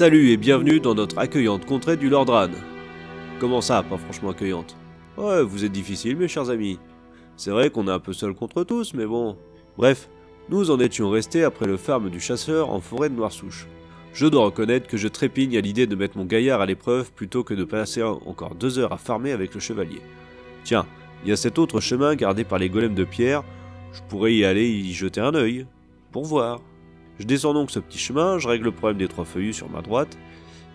Salut et bienvenue dans notre accueillante contrée du Lordran. Comment ça, pas franchement accueillante? Ouais, vous êtes difficile, mes chers amis. C'est vrai qu'on est un peu seul contre tous, mais bon. Bref, nous en étions restés après le farm du chasseur en forêt de Noir-Souche. Je dois reconnaître que je trépigne à l'idée de mettre mon gaillard à l'épreuve plutôt que de passer encore deux heures à farmer avec le chevalier. Tiens, il y a cet autre chemin gardé par les golems de pierre, je pourrais y aller y jeter un œil, pour voir. Je descends donc ce petit chemin, je règle le problème des trois feuillus sur ma droite,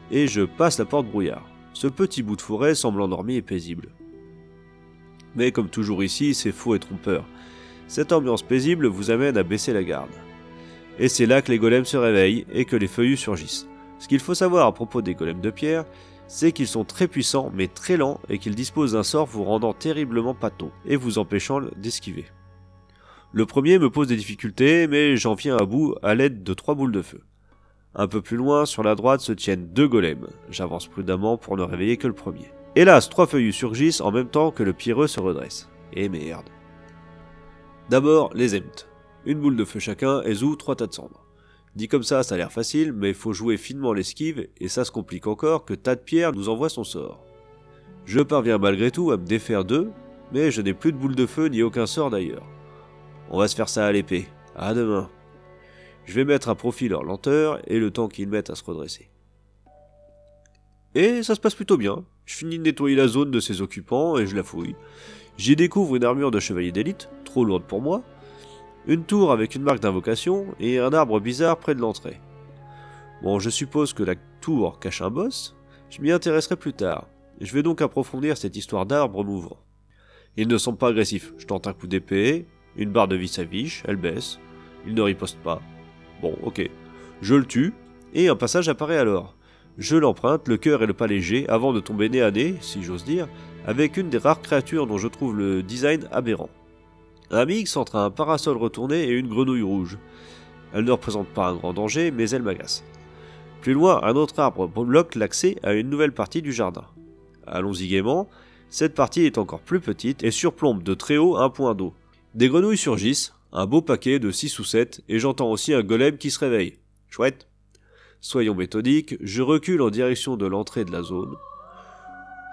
et je passe la porte brouillard. Ce petit bout de forêt semble endormi et paisible. Mais comme toujours ici, c'est faux et trompeur. Cette ambiance paisible vous amène à baisser la garde. Et c'est là que les golems se réveillent et que les feuillus surgissent. Ce qu'il faut savoir à propos des golems de pierre, c'est qu'ils sont très puissants mais très lents et qu'ils disposent d'un sort vous rendant terriblement pâteau et vous empêchant d'esquiver. Le premier me pose des difficultés, mais j'en viens à bout à l'aide de trois boules de feu. Un peu plus loin, sur la droite, se tiennent deux golems. J'avance prudemment pour ne réveiller que le premier. Hélas, trois feuillus surgissent en même temps que le pierreux se redresse. Et merde. D'abord, les Emt. Une boule de feu chacun et zou trois tas de cendres. Dit comme ça, ça a l'air facile, mais il faut jouer finement l'esquive, et ça se complique encore que Tas de Pierre nous envoie son sort. Je parviens malgré tout à me défaire d'eux, mais je n'ai plus de boule de feu ni aucun sort d'ailleurs. On va se faire ça à l'épée. À demain. Je vais mettre à profit leur lenteur et le temps qu'ils mettent à se redresser. Et ça se passe plutôt bien. Je finis de nettoyer la zone de ses occupants et je la fouille. J'y découvre une armure de chevalier d'élite, trop lourde pour moi, une tour avec une marque d'invocation et un arbre bizarre près de l'entrée. Bon, je suppose que la tour cache un boss, je m'y intéresserai plus tard. Je vais donc approfondir cette histoire d'arbre mouvant. Ils ne sont pas agressifs, je tente un coup d'épée, une barre de vie s'affiche, elle baisse. Il ne riposte pas. Bon, ok. Je le tue, et un passage apparaît alors. Je l'emprunte, le cœur et le pas léger, avant de tomber nez à nez, si j'ose dire, avec une des rares créatures dont je trouve le design aberrant. Un mix entre un parasol retourné et une grenouille rouge. Elle ne représente pas un grand danger, mais elle m'agace. Plus loin, un autre arbre bloque l'accès à une nouvelle partie du jardin. Allons-y gaiement, cette partie est encore plus petite et surplombe de très haut un point d'eau. Des grenouilles surgissent, un beau paquet de 6 ou 7, et j'entends aussi un golem qui se réveille. Chouette. Soyons méthodiques, je recule en direction de l'entrée de la zone.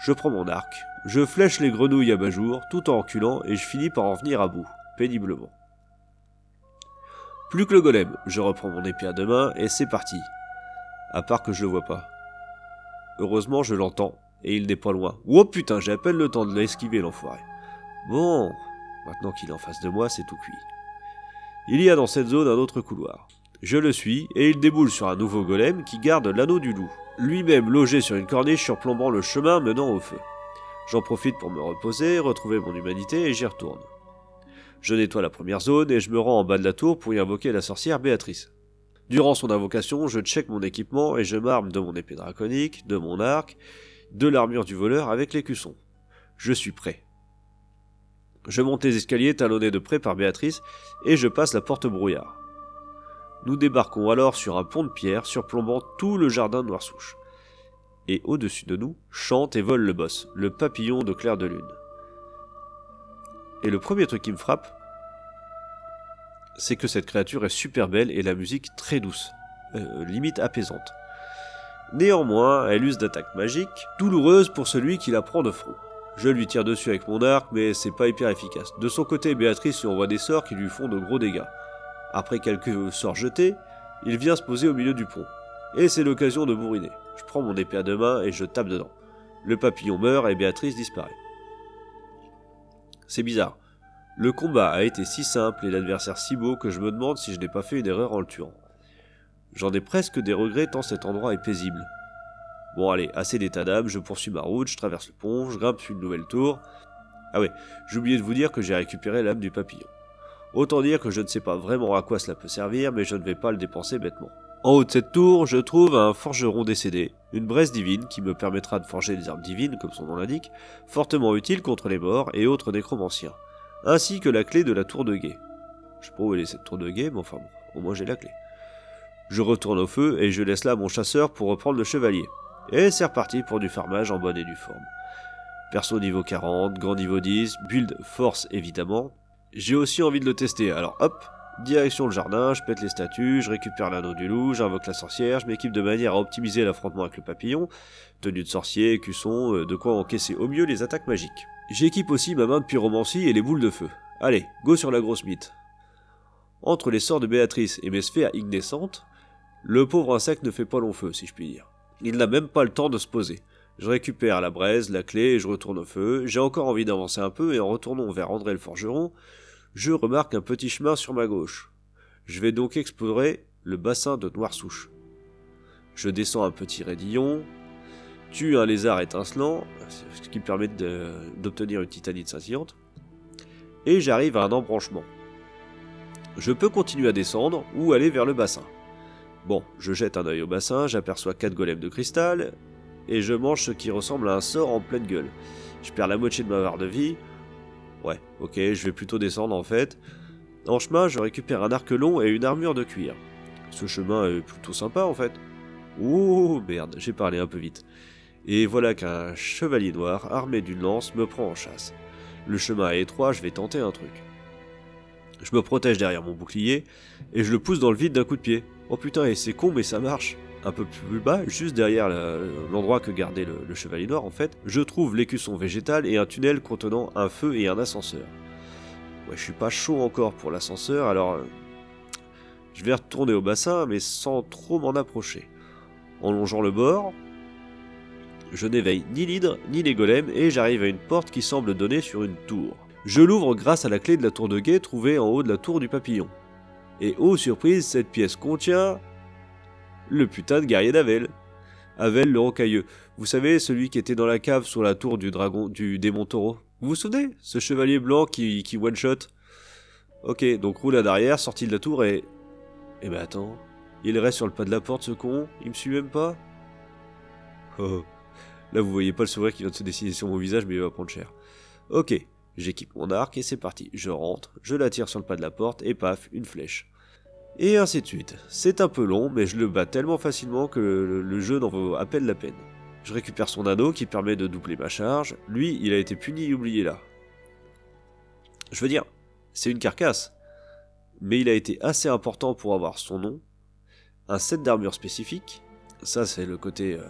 Je prends mon arc, je flèche les grenouilles à bas jour, tout en reculant, et je finis par en venir à bout, péniblement. Plus que le golem, je reprends mon épée à deux mains, et c'est parti. À part que je le vois pas. Heureusement, je l'entends, et il n'est pas loin. Oh putain, j'ai à peine le temps de l'esquiver, l'enfoiré. Bon, Maintenant qu'il est en face de moi, c'est tout cuit. Il y a dans cette zone un autre couloir. Je le suis, et il déboule sur un nouveau golem qui garde l'anneau du loup, lui-même logé sur une corniche surplombant le chemin menant au feu. J'en profite pour me reposer, retrouver mon humanité, et j'y retourne. Je nettoie la première zone et je me rends en bas de la tour pour y invoquer la sorcière Béatrice. Durant son invocation, je check mon équipement et je m'arme de mon épée draconique, de mon arc, de l'armure du voleur avec l'écusson. Je suis prêt. Je monte les escaliers talonnés de près par Béatrice et je passe la porte brouillard. Nous débarquons alors sur un pont de pierre surplombant tout le jardin de Noir-Souche. Et au-dessus de nous, chante et vole le boss, le papillon de clair de lune. Et le premier truc qui me frappe, c'est que cette créature est super belle et la musique très douce, euh, limite apaisante. Néanmoins, elle use d'attaques magiques, douloureuses pour celui qui la prend de front. Je lui tire dessus avec mon arc, mais c'est pas hyper efficace. De son côté, Béatrice lui envoie des sorts qui lui font de gros dégâts. Après quelques sorts jetés, il vient se poser au milieu du pont. Et c'est l'occasion de bourriner. Je prends mon épée à deux mains et je tape dedans. Le papillon meurt et Béatrice disparaît. C'est bizarre. Le combat a été si simple et l'adversaire si beau que je me demande si je n'ai pas fait une erreur en le tuant. J'en ai presque des regrets tant cet endroit est paisible. Bon allez, assez d'état d'âme, je poursuis ma route, je traverse le pont, je grimpe sur une nouvelle tour. Ah ouais, j'ai oublié de vous dire que j'ai récupéré l'âme du papillon. Autant dire que je ne sais pas vraiment à quoi cela peut servir, mais je ne vais pas le dépenser bêtement. En haut de cette tour, je trouve un forgeron décédé, une braise divine qui me permettra de forger des armes divines, comme son nom l'indique, fortement utile contre les morts et autres nécromanciens, ainsi que la clé de la tour de guet. Je sais pas où elle est cette tour de guet, mais enfin bon, au moins j'ai la clé. Je retourne au feu et je laisse là mon chasseur pour reprendre le chevalier. Et c'est reparti pour du farmage en bonne et due forme. Perso niveau 40, grand niveau 10, build force évidemment. J'ai aussi envie de le tester, alors hop, Direction le jardin, je pète les statues, je récupère l'anneau du loup, j'invoque la sorcière, je m'équipe de manière à optimiser l'affrontement avec le papillon, tenue de sorcier, cusson, euh, de quoi encaisser au mieux les attaques magiques. J'équipe aussi ma main de pyromancie et les boules de feu. Allez, go sur la grosse mythe. Entre les sorts de Béatrice et mes sphères ignescentes, le pauvre insecte ne fait pas long feu, si je puis dire. Il n'a même pas le temps de se poser. Je récupère la braise, la clé et je retourne au feu. J'ai encore envie d'avancer un peu et en retournant vers André le forgeron, je remarque un petit chemin sur ma gauche. Je vais donc explorer le bassin de Noirsouche. Je descends un petit raidillon, tue un lézard étincelant, ce qui permet d'obtenir une titanite scintillante, et j'arrive à un embranchement. Je peux continuer à descendre ou aller vers le bassin. Bon, je jette un œil au bassin, j'aperçois 4 golems de cristal, et je mange ce qui ressemble à un sort en pleine gueule. Je perds la moitié de ma barre de vie, Ouais, ok, je vais plutôt descendre en fait. En chemin, je récupère un arc long et une armure de cuir. Ce chemin est plutôt sympa en fait. Ouh, merde, j'ai parlé un peu vite. Et voilà qu'un chevalier noir armé d'une lance me prend en chasse. Le chemin est étroit, je vais tenter un truc. Je me protège derrière mon bouclier et je le pousse dans le vide d'un coup de pied. Oh putain, et c'est con, mais ça marche un peu plus bas, juste derrière l'endroit que gardait le, chevalier noir en fait, je trouve l'écusson végétal et un tunnel contenant un feu et un ascenseur. Ouais, je suis pas chaud encore pour l'ascenseur, alors euh, je vais retourner au bassin, mais sans trop m'en approcher. En longeant le bord, je n'éveille ni l'hydre ni les golems et j'arrive à une porte qui semble donner sur une tour. Je l'ouvre grâce à la clé de la tour de guet trouvée en haut de la tour du papillon. Et oh surprise, cette pièce contient le putain de guerrier d'Avel. Avel le rocailleux. Vous savez, celui qui était dans la cave sur la tour du dragon du démon taureau. Vous vous souvenez? Ce chevalier blanc qui, qui one-shot? Ok, donc roule à derrière, sorti de la tour et... Eh ben attends, il reste sur le pas de la porte ce con, il me suit même pas Oh, là vous voyez pas le sourire qui vient de se dessiner sur mon visage mais il va prendre cher. Ok, j'équipe mon arc et c'est parti, je rentre, je la tire sur le pas de la porte et paf, une flèche. Et ainsi de suite. C'est un peu long, mais je le bats tellement facilement que le, jeu n'en vaut à peine la peine. Je récupère son anneau qui permet de doubler ma charge. Lui, il a été puni et oublié là. Je veux dire, c'est une carcasse. Mais il a été assez important pour avoir son nom, un set d'armure spécifique. Ça, c'est le côté. Euh,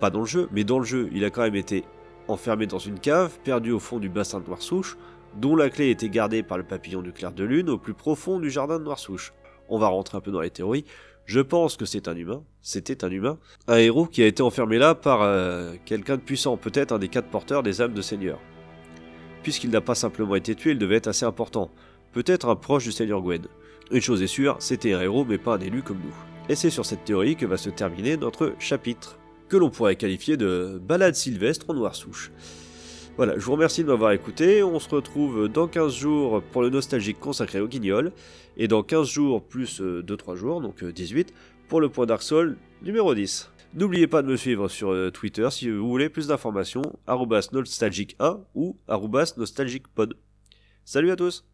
pas dans le jeu, mais dans le jeu, il a quand même été enfermé dans une cave, perdu au fond du bassin de Noirsouche, dont la clé était gardée par le papillon du clair de lune au plus profond du jardin de Noirsouche on va rentrer un peu dans les théories. Je pense que c'est un humain, c'était un humain, un héros qui a été enfermé là par euh, quelqu'un de puissant, peut-être un des quatre porteurs des âmes de Seigneur. Puisqu'il n'a pas simplement été tué, il devait être assez important, peut-être un proche du Seigneur Gwen. Une chose est sûre, c'était un héros mais pas un élu comme nous. Et c'est sur cette théorie que va se terminer notre chapitre, que l'on pourrait qualifier de balade sylvestre en noir souche. Voilà, je vous remercie de m'avoir écouté. On se retrouve dans 15 jours pour le nostalgique consacré au guignol. Et dans 15 jours plus 2-3 euh, jours, donc 18, euh, pour le point Dark Soul numéro 10. N'oubliez pas de me suivre sur euh, Twitter si vous voulez plus d'informations, nostalgique1 ou nostalgicpod. Salut à tous